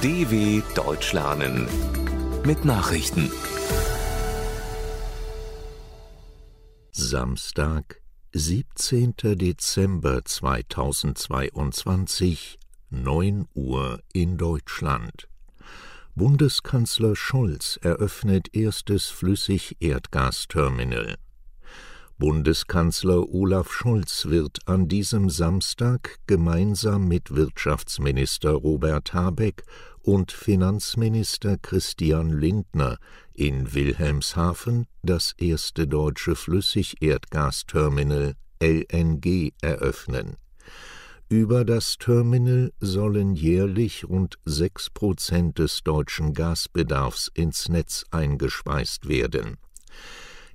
DW Deutsch lernen mit Nachrichten. Samstag, 17. Dezember 2022, 9 Uhr in Deutschland. Bundeskanzler Scholz eröffnet erstes Flüssigerdgasterminal. Bundeskanzler Olaf Scholz wird an diesem Samstag gemeinsam mit Wirtschaftsminister Robert Habeck und Finanzminister Christian Lindner in Wilhelmshaven das erste deutsche Flüssigerdgasterminal LNG eröffnen. Über das Terminal sollen jährlich rund sechs Prozent des deutschen Gasbedarfs ins Netz eingespeist werden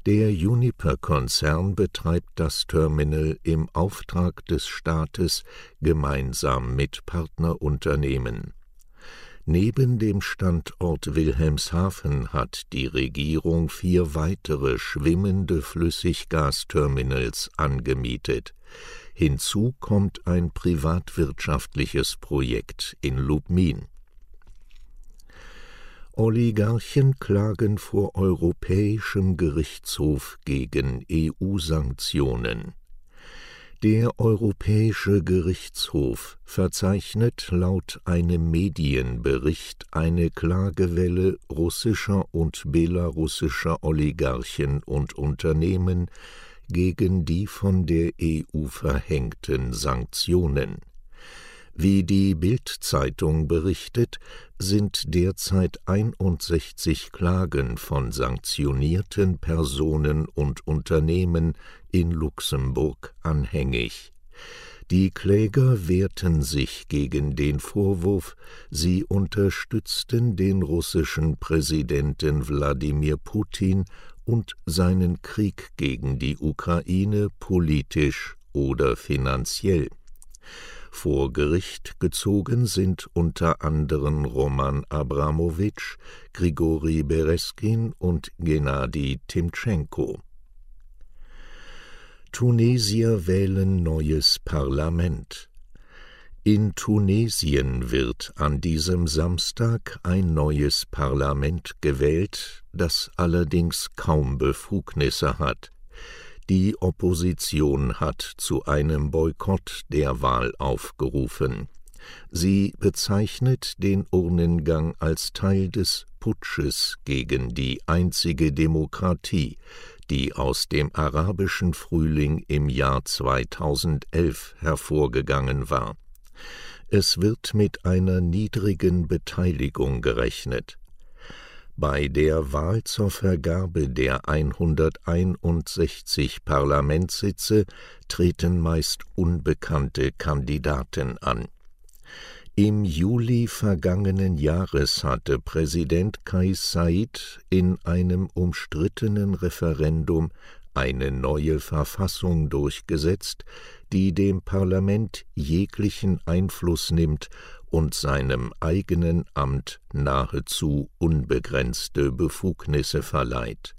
der Uniper-Konzern betreibt das Terminal im Auftrag des Staates gemeinsam mit Partnerunternehmen. Neben dem Standort Wilhelmshaven hat die Regierung vier weitere schwimmende Flüssiggasterminals angemietet. Hinzu kommt ein privatwirtschaftliches Projekt in Lubmin. Oligarchen klagen vor Europäischem Gerichtshof gegen EU-Sanktionen. Der Europäische Gerichtshof verzeichnet laut einem Medienbericht eine Klagewelle russischer und belarussischer Oligarchen und Unternehmen gegen die von der EU verhängten Sanktionen wie die Bild-Zeitung berichtet, sind derzeit 61 Klagen von sanktionierten Personen und Unternehmen in Luxemburg anhängig. Die Kläger wehrten sich gegen den Vorwurf, sie unterstützten den russischen Präsidenten Wladimir Putin und seinen Krieg gegen die Ukraine politisch oder finanziell. Vor Gericht gezogen sind unter anderem Roman Abramowitsch, Grigori Bereskin und Gennadi Timtschenko. Tunesier wählen neues Parlament. In Tunesien wird an diesem Samstag ein neues Parlament gewählt, das allerdings kaum Befugnisse hat. Die Opposition hat zu einem Boykott der Wahl aufgerufen. Sie bezeichnet den Urnengang als Teil des Putsches gegen die einzige Demokratie, die aus dem arabischen Frühling im Jahr 2011 hervorgegangen war. Es wird mit einer niedrigen Beteiligung gerechnet. Bei der Wahl zur Vergabe der 161 Parlamentssitze treten meist unbekannte Kandidaten an. Im Juli vergangenen Jahres hatte Präsident Kais Said in einem umstrittenen Referendum eine neue Verfassung durchgesetzt, die dem Parlament jeglichen Einfluss nimmt und seinem eigenen Amt nahezu unbegrenzte Befugnisse verleiht.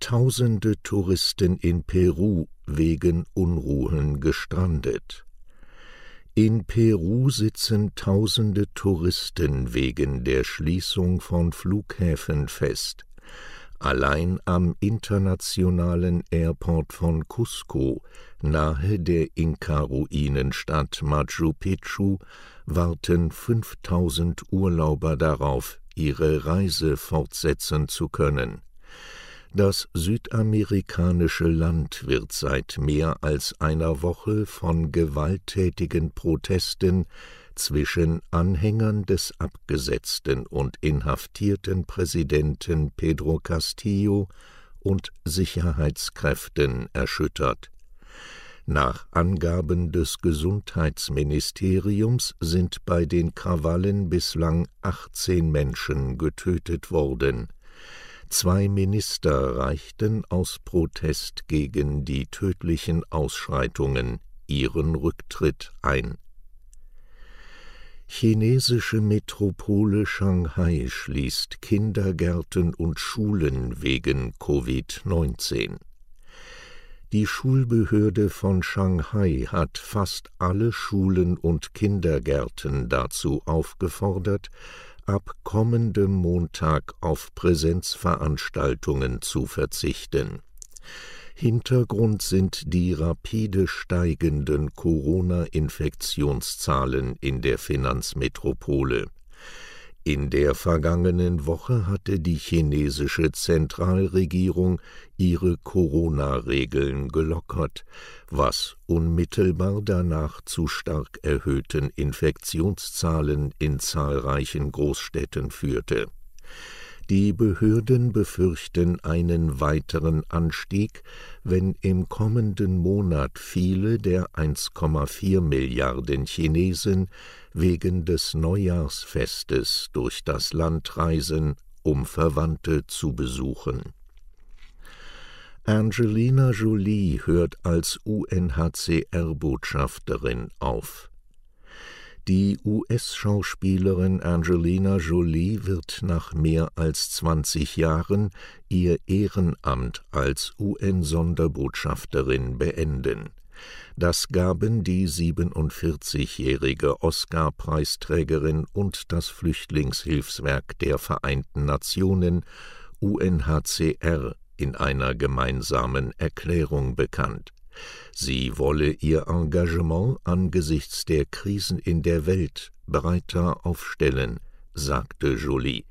Tausende Touristen in Peru wegen Unruhen gestrandet. In Peru sitzen tausende Touristen wegen der Schließung von Flughäfen fest. Allein am internationalen Airport von Cusco, nahe der Inka-Ruinenstadt Machu Picchu, warten 5000 Urlauber darauf, ihre Reise fortsetzen zu können. Das südamerikanische Land wird seit mehr als einer Woche von gewalttätigen Protesten zwischen Anhängern des abgesetzten und inhaftierten Präsidenten Pedro Castillo und Sicherheitskräften erschüttert. Nach Angaben des Gesundheitsministeriums sind bei den Krawallen bislang 18 Menschen getötet worden. Zwei Minister reichten aus Protest gegen die tödlichen Ausschreitungen ihren Rücktritt ein. Chinesische Metropole Shanghai schließt Kindergärten und Schulen wegen Covid-19. Die Schulbehörde von Shanghai hat fast alle Schulen und Kindergärten dazu aufgefordert, ab kommendem Montag auf Präsenzveranstaltungen zu verzichten. Hintergrund sind die rapide steigenden Corona-Infektionszahlen in der Finanzmetropole. In der vergangenen Woche hatte die chinesische Zentralregierung ihre Corona-Regeln gelockert, was unmittelbar danach zu stark erhöhten Infektionszahlen in zahlreichen Großstädten führte die Behörden befürchten einen weiteren Anstieg, wenn im kommenden Monat viele der 1,4 Milliarden Chinesen wegen des Neujahrsfestes durch das Land reisen, um Verwandte zu besuchen. Angelina Jolie hört als UNHCR-Botschafterin auf. Die US-Schauspielerin Angelina Jolie wird nach mehr als 20 Jahren ihr Ehrenamt als UN-Sonderbotschafterin beenden. Das gaben die 47-jährige Oscar-Preisträgerin und das Flüchtlingshilfswerk der Vereinten Nationen UNHCR in einer gemeinsamen Erklärung bekannt. Sie wolle ihr Engagement angesichts der Krisen in der Welt breiter aufstellen, sagte Jolie.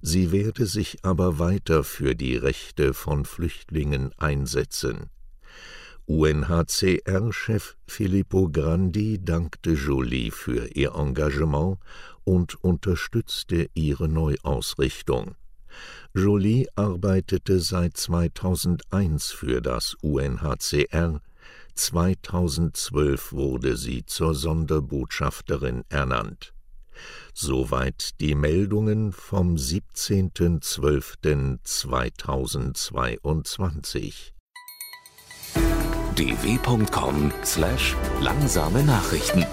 Sie werde sich aber weiter für die Rechte von Flüchtlingen einsetzen. UNHCR-Chef Filippo Grandi dankte Jolie für ihr Engagement und unterstützte ihre Neuausrichtung. Jolie arbeitete seit 2001 für das UNHCR. 2012 wurde sie zur Sonderbotschafterin ernannt. Soweit die Meldungen vom 17.12.2022. dw.com/langsame Nachrichten